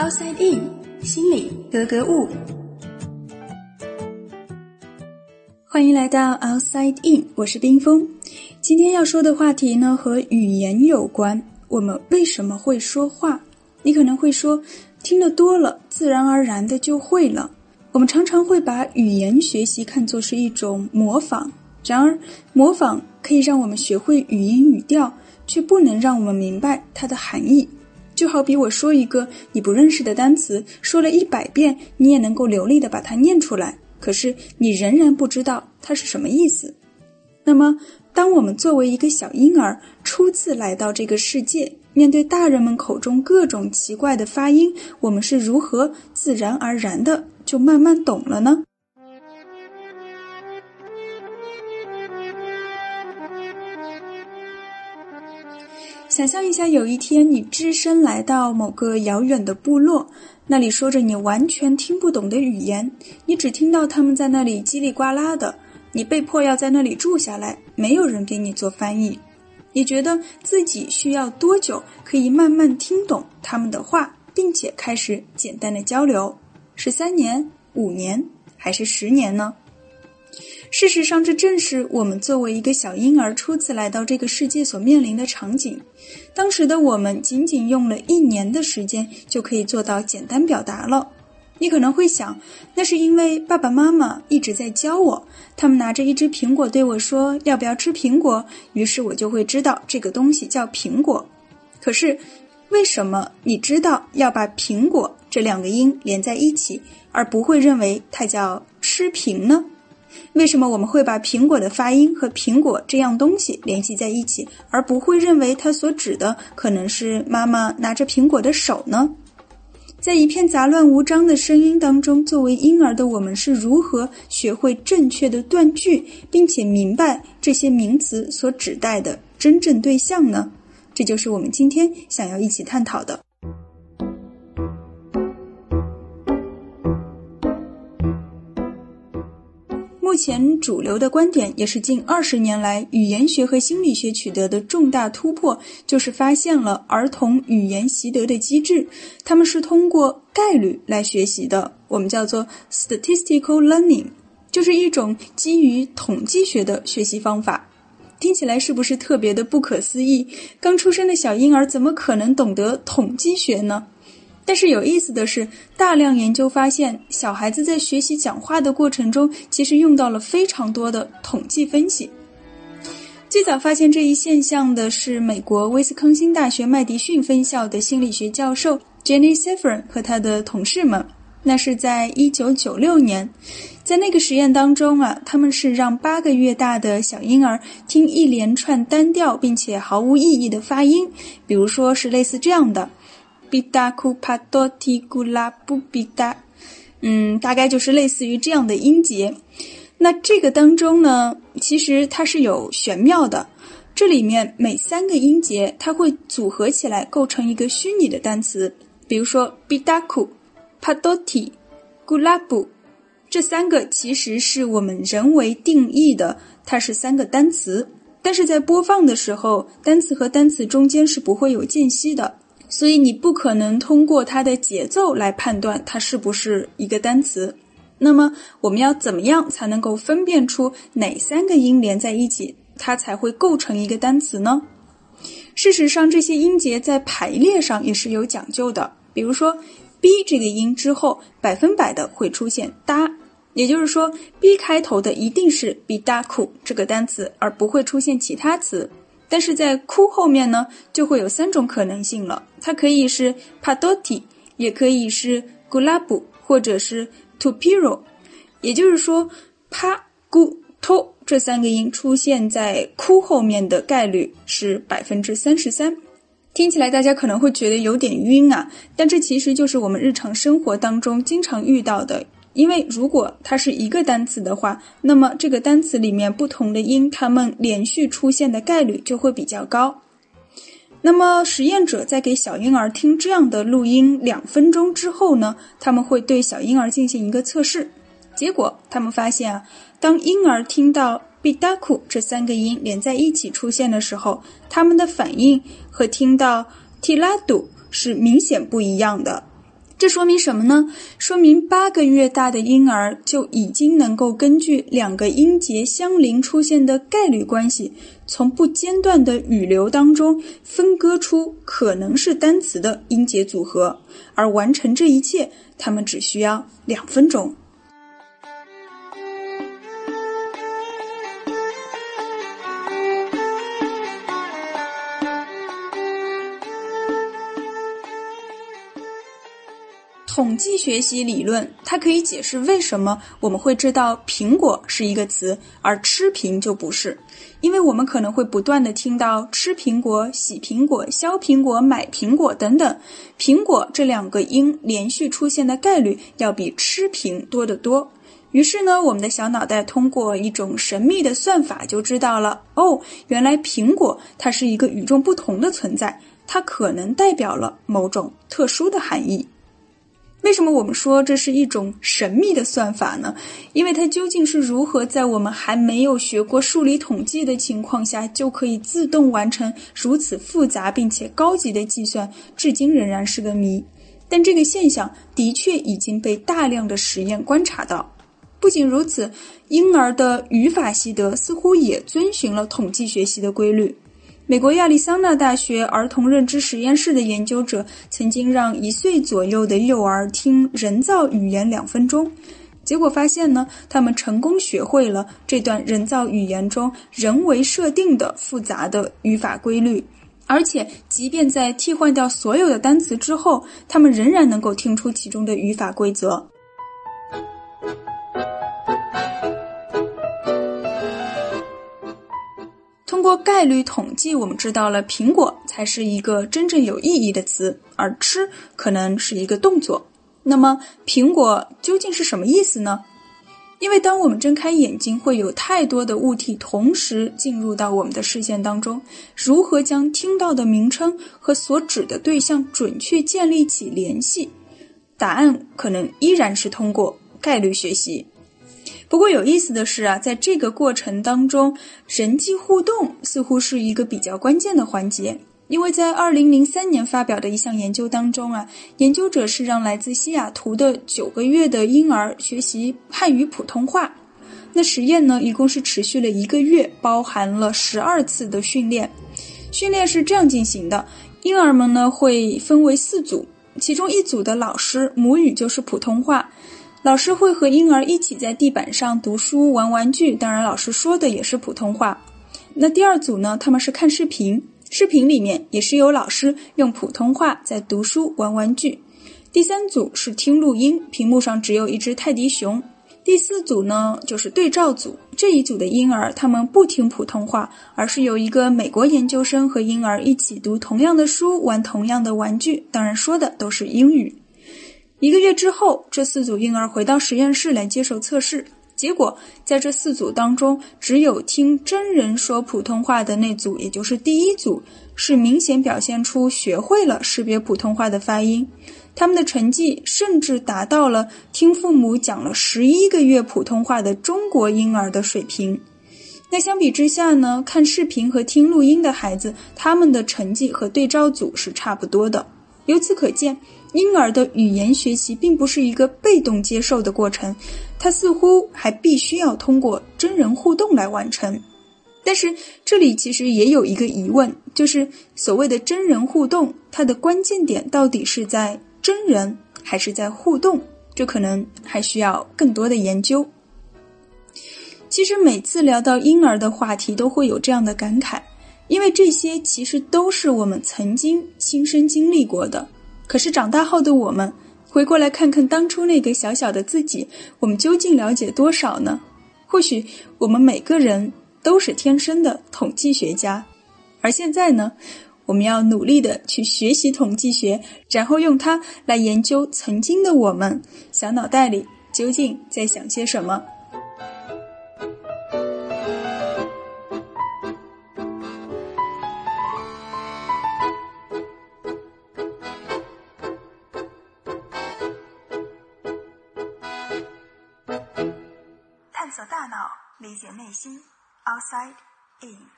outside in，心里格格物。欢迎来到 outside in，我是冰峰。今天要说的话题呢，和语言有关。我们为什么会说话？你可能会说，听得多了，自然而然的就会了。我们常常会把语言学习看作是一种模仿，然而模仿可以让我们学会语音语调，却不能让我们明白它的含义。就好比我说一个你不认识的单词，说了一百遍，你也能够流利的把它念出来，可是你仍然不知道它是什么意思。那么，当我们作为一个小婴儿初次来到这个世界，面对大人们口中各种奇怪的发音，我们是如何自然而然的就慢慢懂了呢？想象一下，有一天你只身来到某个遥远的部落，那里说着你完全听不懂的语言，你只听到他们在那里叽里呱啦的，你被迫要在那里住下来，没有人给你做翻译。你觉得自己需要多久可以慢慢听懂他们的话，并且开始简单的交流？是三年、五年，还是十年呢？事实上，这正是我们作为一个小婴儿初次来到这个世界所面临的场景。当时的我们仅仅用了一年的时间就可以做到简单表达了。你可能会想，那是因为爸爸妈妈一直在教我，他们拿着一只苹果对我说：“要不要吃苹果？”于是我就会知道这个东西叫苹果。可是，为什么你知道要把“苹果”这两个音连在一起，而不会认为它叫“吃苹”呢？为什么我们会把苹果的发音和苹果这样东西联系在一起，而不会认为它所指的可能是妈妈拿着苹果的手呢？在一片杂乱无章的声音当中，作为婴儿的我们是如何学会正确的断句，并且明白这些名词所指代的真正对象呢？这就是我们今天想要一起探讨的。目前主流的观点，也是近二十年来语言学和心理学取得的重大突破，就是发现了儿童语言习得的机制。他们是通过概率来学习的，我们叫做 statistical learning，就是一种基于统计学的学习方法。听起来是不是特别的不可思议？刚出生的小婴儿怎么可能懂得统计学呢？但是有意思的是，大量研究发现，小孩子在学习讲话的过程中，其实用到了非常多的统计分析。最早发现这一现象的是美国威斯康星大学麦迪逊分校的心理学教授 Jenny Sefrin 和他的同事们。那是在一九九六年，在那个实验当中啊，他们是让八个月大的小婴儿听一连串单调并且毫无意义的发音，比如说是类似这样的。比达库帕多提古拉布比达，嗯，大概就是类似于这样的音节。那这个当中呢，其实它是有玄妙的。这里面每三个音节，它会组合起来构成一个虚拟的单词。比如说比达库帕多提古拉布，这三个其实是我们人为定义的，它是三个单词。但是在播放的时候，单词和单词中间是不会有间隙的。所以你不可能通过它的节奏来判断它是不是一个单词。那么我们要怎么样才能够分辨出哪三个音连在一起，它才会构成一个单词呢？事实上，这些音节在排列上也是有讲究的。比如说，b 这个音之后，百分百的会出现哒，也就是说，b 开头的一定是 b 哒库这个单词，而不会出现其他词。但是在哭后面呢，就会有三种可能性了。它可以是 padoti，也可以是 gulab，或者是 tupiro。也就是说，pa、gu、to 这三个音出现在哭后面的概率是百分之三十三。听起来大家可能会觉得有点晕啊，但这其实就是我们日常生活当中经常遇到的。因为如果它是一个单词的话，那么这个单词里面不同的音，它们连续出现的概率就会比较高。那么实验者在给小婴儿听这样的录音两分钟之后呢，他们会对小婴儿进行一个测试。结果他们发现啊，当婴儿听到 bidaku 这三个音连在一起出现的时候，他们的反应和听到 tiladu 是明显不一样的。这说明什么呢？说明八个月大的婴儿就已经能够根据两个音节相邻出现的概率关系，从不间断的语流当中分割出可能是单词的音节组合，而完成这一切，他们只需要两分钟。统计学习理论，它可以解释为什么我们会知道“苹果”是一个词，而“吃苹”就不是。因为我们可能会不断的听到“吃苹果”“洗苹果”“削苹果”“买苹果”等等，“苹果”这两个音连续出现的概率要比“吃苹”多得多。于是呢，我们的小脑袋通过一种神秘的算法就知道了：哦，原来苹果它是一个与众不同的存在，它可能代表了某种特殊的含义。为什么我们说这是一种神秘的算法呢？因为它究竟是如何在我们还没有学过数理统计的情况下，就可以自动完成如此复杂并且高级的计算，至今仍然是个谜。但这个现象的确已经被大量的实验观察到。不仅如此，婴儿的语法习得似乎也遵循了统计学习的规律。美国亚利桑那大学儿童认知实验室的研究者曾经让一岁左右的幼儿听人造语言两分钟，结果发现呢，他们成功学会了这段人造语言中人为设定的复杂的语法规律，而且即便在替换掉所有的单词之后，他们仍然能够听出其中的语法规则。概率统计，我们知道了苹果才是一个真正有意义的词，而吃可能是一个动作。那么，苹果究竟是什么意思呢？因为当我们睁开眼睛，会有太多的物体同时进入到我们的视线当中，如何将听到的名称和所指的对象准确建立起联系？答案可能依然是通过概率学习。不过有意思的是啊，在这个过程当中，人际互动似乎是一个比较关键的环节。因为在二零零三年发表的一项研究当中啊，研究者是让来自西雅图的九个月的婴儿学习汉语普通话。那实验呢，一共是持续了一个月，包含了十二次的训练。训练是这样进行的：婴儿们呢会分为四组，其中一组的老师母语就是普通话。老师会和婴儿一起在地板上读书、玩玩具，当然，老师说的也是普通话。那第二组呢？他们是看视频，视频里面也是有老师用普通话在读书、玩玩具。第三组是听录音，屏幕上只有一只泰迪熊。第四组呢，就是对照组。这一组的婴儿他们不听普通话，而是有一个美国研究生和婴儿一起读同样的书、玩同样的玩具，当然说的都是英语。一个月之后，这四组婴儿回到实验室来接受测试。结果，在这四组当中，只有听真人说普通话的那组，也就是第一组，是明显表现出学会了识别普通话的发音。他们的成绩甚至达到了听父母讲了十一个月普通话的中国婴儿的水平。那相比之下呢？看视频和听录音的孩子，他们的成绩和对照组是差不多的。由此可见。婴儿的语言学习并不是一个被动接受的过程，它似乎还必须要通过真人互动来完成。但是这里其实也有一个疑问，就是所谓的真人互动，它的关键点到底是在真人还是在互动？这可能还需要更多的研究。其实每次聊到婴儿的话题，都会有这样的感慨，因为这些其实都是我们曾经亲身经历过的。可是长大后的我们，回过来看看当初那个小小的自己，我们究竟了解多少呢？或许我们每个人都是天生的统计学家，而现在呢，我们要努力的去学习统计学，然后用它来研究曾经的我们小脑袋里究竟在想些什么。大脑理解内心，outside in。